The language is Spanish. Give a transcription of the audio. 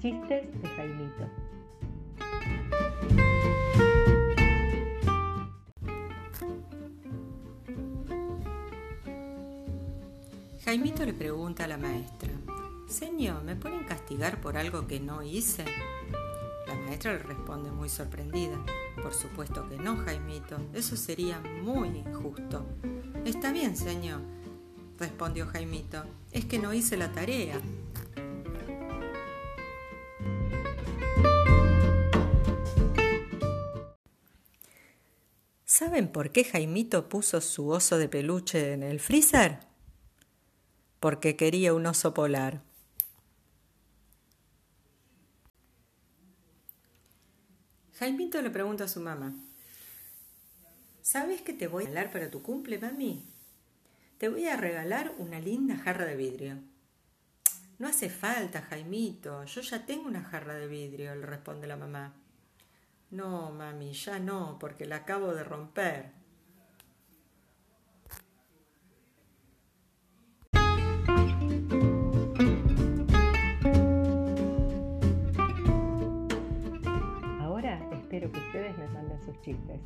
Chistes de Jaimito. Jaimito le pregunta a la maestra, Señor, ¿me pueden castigar por algo que no hice? La maestra le responde muy sorprendida, por supuesto que no, Jaimito, eso sería muy injusto. Está bien, señor, respondió Jaimito, es que no hice la tarea. ¿Saben por qué Jaimito puso su oso de peluche en el freezer? Porque quería un oso polar. Jaimito le pregunta a su mamá, ¿sabes que te voy a regalar para tu cumple, mami? Te voy a regalar una linda jarra de vidrio. No hace falta, Jaimito, yo ya tengo una jarra de vidrio, le responde la mamá. No, mami, ya no, porque la acabo de romper. Ahora espero que ustedes me manden sus chistes.